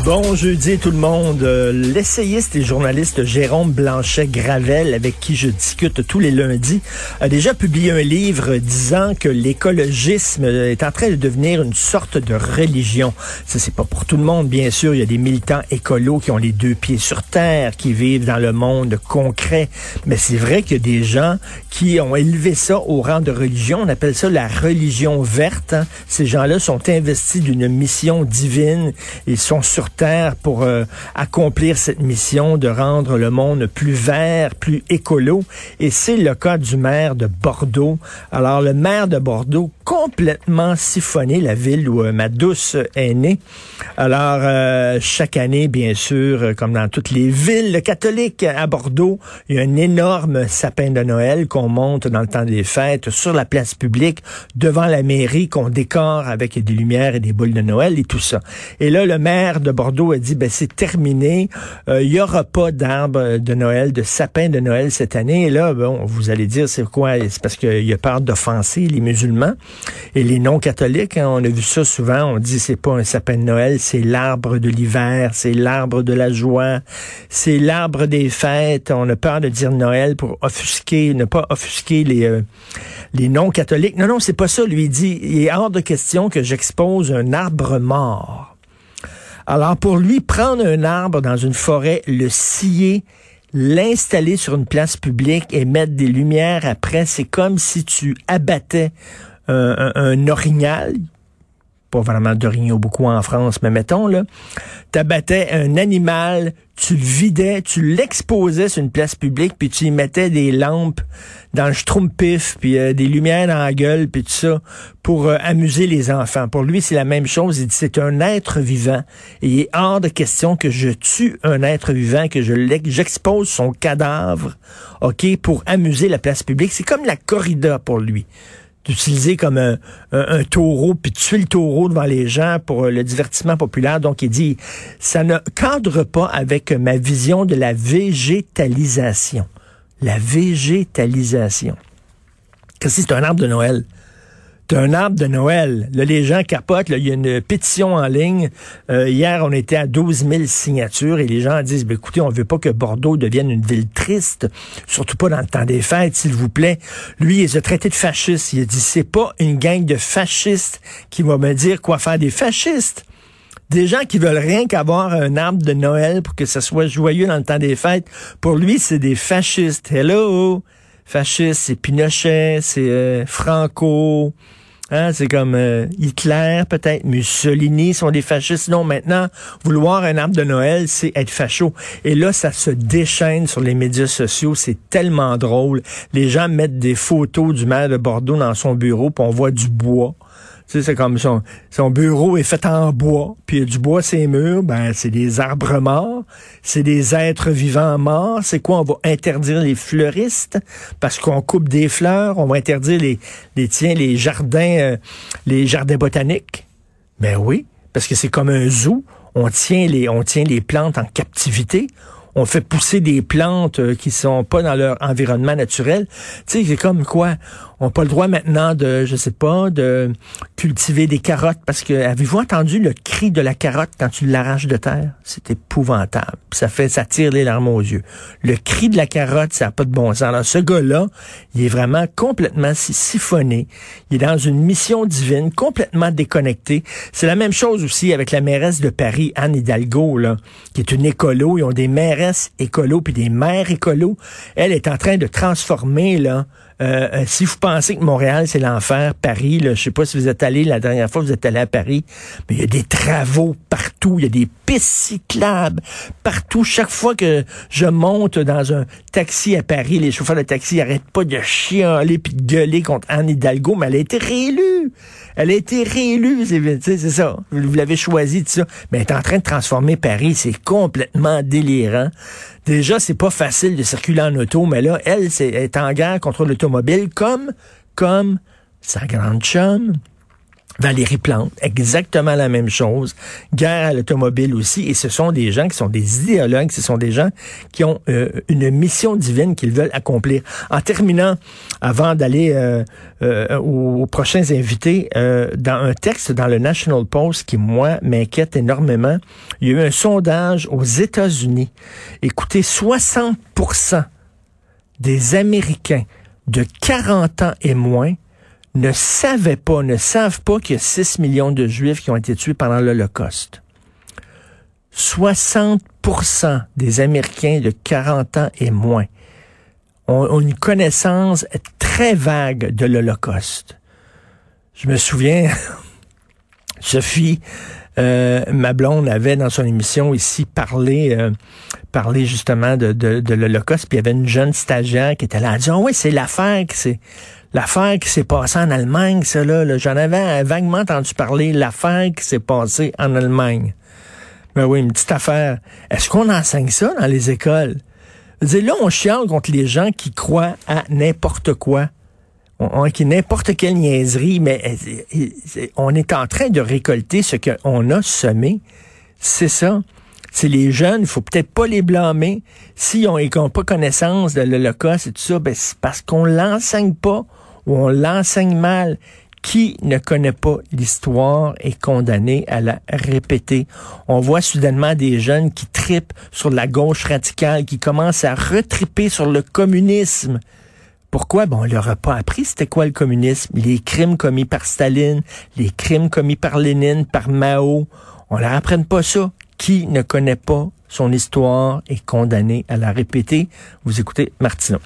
Bon jeudi tout le monde. Euh, L'essayiste et journaliste Jérôme Blanchet-Gravel, avec qui je discute tous les lundis, a déjà publié un livre disant que l'écologisme est en train de devenir une sorte de religion. Ça, c'est pas pour tout le monde, bien sûr. Il y a des militants écolos qui ont les deux pieds sur terre, qui vivent dans le monde concret. Mais c'est vrai qu'il y a des gens qui ont élevé ça au rang de religion. On appelle ça la religion verte. hein. Ces gens-là sont investis d'une mission divine. Ils sont sur pour euh, accomplir cette mission de rendre le monde plus vert, plus écolo. Et c'est le cas du maire de Bordeaux. Alors, le maire de Bordeaux, complètement siphonné, la ville où euh, ma douce est née. Alors, euh, chaque année, bien sûr, euh, comme dans toutes les villes catholiques à Bordeaux, il y a un énorme sapin de Noël qu'on monte dans le temps des fêtes sur la place publique, devant la mairie, qu'on décore avec des lumières et des boules de Noël et tout ça. Et là, le maire de Bordeaux a dit, ben c'est terminé, Euh, il y aura pas d'arbre de Noël, de sapin de Noël cette année. Et là, bon, vous allez dire, c'est quoi? C'est parce qu'il a peur d'offenser les musulmans et les non-catholiques. hein. on a vu ça souvent. On dit, c'est pas un sapin de Noël, c'est l'arbre de l'hiver, c'est l'arbre de la joie, c'est l'arbre des fêtes. On a peur de dire Noël pour offusquer, ne pas offusquer les, euh, les non-catholiques. Non, non, c'est pas ça. Lui dit, il est hors de question que j'expose un arbre mort. Alors pour lui, prendre un arbre dans une forêt, le scier, l'installer sur une place publique et mettre des lumières après, c'est comme si tu abattais un, un- un orignal, pas vraiment d'orignaux beaucoup en France, mais mettons, là, t'abattais un animal, tu le vidais, tu l'exposais sur une place publique, puis tu mettais des lampes dans le schtroumpif, puis euh, des lumières dans la gueule, puis tout ça, pour euh, amuser les enfants. Pour lui, c'est la même chose. Il dit, c'est un être vivant. Et il est hors de question que je tue un être vivant, que je j'expose son cadavre, OK, pour amuser la place publique. C'est comme la corrida pour lui d'utiliser comme un, un- un taureau, puis tuer le taureau devant les gens pour euh, le divertissement populaire. Donc, il dit, ça ne cadre pas avec ma vision de la végétalisation. La végétalisation. Qu'est-ce que c'est un arbre de Noël? C'est un arbre de Noël. Là, les gens capotent. Il y a une pétition en ligne. Euh, hier, on était à 12 000 signatures et les gens disent, ben, écoutez, on veut pas que Bordeaux devienne une ville triste, surtout pas dans le temps des fêtes, s'il vous plaît. Lui, il les a de fascistes. Il a dit, c'est pas une gang de fascistes qui va me dire quoi faire des fascistes. Des gens qui veulent rien qu'avoir un arbre de Noël pour que ça soit joyeux dans le temps des fêtes. Pour lui, c'est des fascistes. Hello! Fascistes, c'est Pinochet, c'est euh, Franco, Hein, c'est comme euh, Hitler, peut-être, Mussolini sont des fascistes. Non, maintenant, vouloir un arbre de Noël, c'est être facho. Et là, ça se déchaîne sur les médias sociaux. C'est tellement drôle. Les gens mettent des photos du maire de Bordeaux dans son bureau, puis on voit du bois. C'est comme son, son bureau est fait en bois, puis il du bois ses murs, ben c'est des arbres morts, c'est des êtres vivants morts. C'est quoi On va interdire les fleuristes? Parce qu'on coupe des fleurs, on va interdire les les tiens les jardins euh, les jardins botaniques? Ben oui, parce que c'est comme un zoo, on tient les on tient les plantes en captivité. On fait pousser des plantes euh, qui sont pas dans leur environnement naturel. Tu sais, c'est comme quoi On n'a pas le droit maintenant de, je sais pas, de cultiver des carottes parce que avez-vous entendu le cri de la carotte quand tu l'arraches de terre? C'est épouvantable. Ça fait, ça tire les larmes aux yeux. Le cri de la carotte, ça n'a pas de bon sens. Alors ce gars-là, il est vraiment complètement siphonné. Il est dans une mission divine, complètement déconnecté. C'est la même chose aussi avec la mairesse de Paris, Anne Hidalgo, là, qui est une écolo. Ils ont des mairesses écolo puis des maires écolos. Elle est en train de transformer là euh, euh, si vous pensez que Montréal, c'est l'enfer, Paris, là, je sais pas si vous êtes allé la dernière fois, vous êtes allé à Paris, mais il y a des travaux partout, il y a des pistes cyclables partout. Chaque fois que je monte dans un taxi à Paris, les chauffeurs de taxi n'arrêtent pas de chialer puis de gueuler contre Anne Hidalgo, mais elle a été réélue. Elle a été réélue, c'est ça. Vous l'avez choisi, tout ça. Mais elle est en train de transformer Paris, c'est complètement délirant. Déjà, c'est pas facile de circuler en auto, mais là, elle, est, en guerre contre l'automobile comme, comme sa grande chum, Valérie Plante, exactement la même chose. Guerre à l'automobile aussi. Et ce sont des gens qui sont des idéologues, ce sont des gens qui ont euh, une mission divine qu'ils veulent accomplir. En terminant, avant d'aller euh, euh, aux, prochains invités, dans un texte dans le National Post qui, moi, m'inquiète énormément, il y a eu un sondage aux États-Unis. Écoutez, 60% des Américains de 40 ans et moins ne savaient pas, ne savent pas qu'il y a 6 millions de Juifs qui ont été tués pendant l'Holocauste. 60% des Américains de 40 ans et moins ont, une connaissance très vague de l'Holocauste. Je me souviens, Sophie, euh, ma blonde avait dans son émission ici parlé, euh, parlé justement de, l'Holocauste, puis il y avait une jeune stagiaire qui était là, elle dit, oh oui, c'est l'affaire c'est l'affaire qui s'est passée en Allemagne, ça là, j'en avais vaguement entendu parler, l'affaire qui s'est passée en Allemagne. Ben oui, une petite affaire. Est-ce qu'on enseigne ça dans les écoles? là, on chiale contre les gens qui croient à n'importe quoi. Qui n'importe quelle niaiserie, mais euh, on est en train de récolter ce qu'on a semé. C'est ça. C'est les jeunes, il faut peut-être pas les blâmer. S'ils n'ont pas connaissance de l'Holocauste et tout ça, ben c'est parce qu'on l'enseigne pas où on l'enseigne mal. Qui ne connaît pas l'histoire est condamné à la répéter. On voit soudainement des jeunes qui tripent sur la gauche radicale, qui commencent à retriper sur le communisme. Pourquoi? Bon, on leur a pas appris c'était quoi le communisme. Les crimes commis par Staline, les crimes commis par Lénine, par Mao. On leur apprenne pas ça. Qui ne connaît pas son histoire est condamné à la répéter. Vous écoutez Martineau.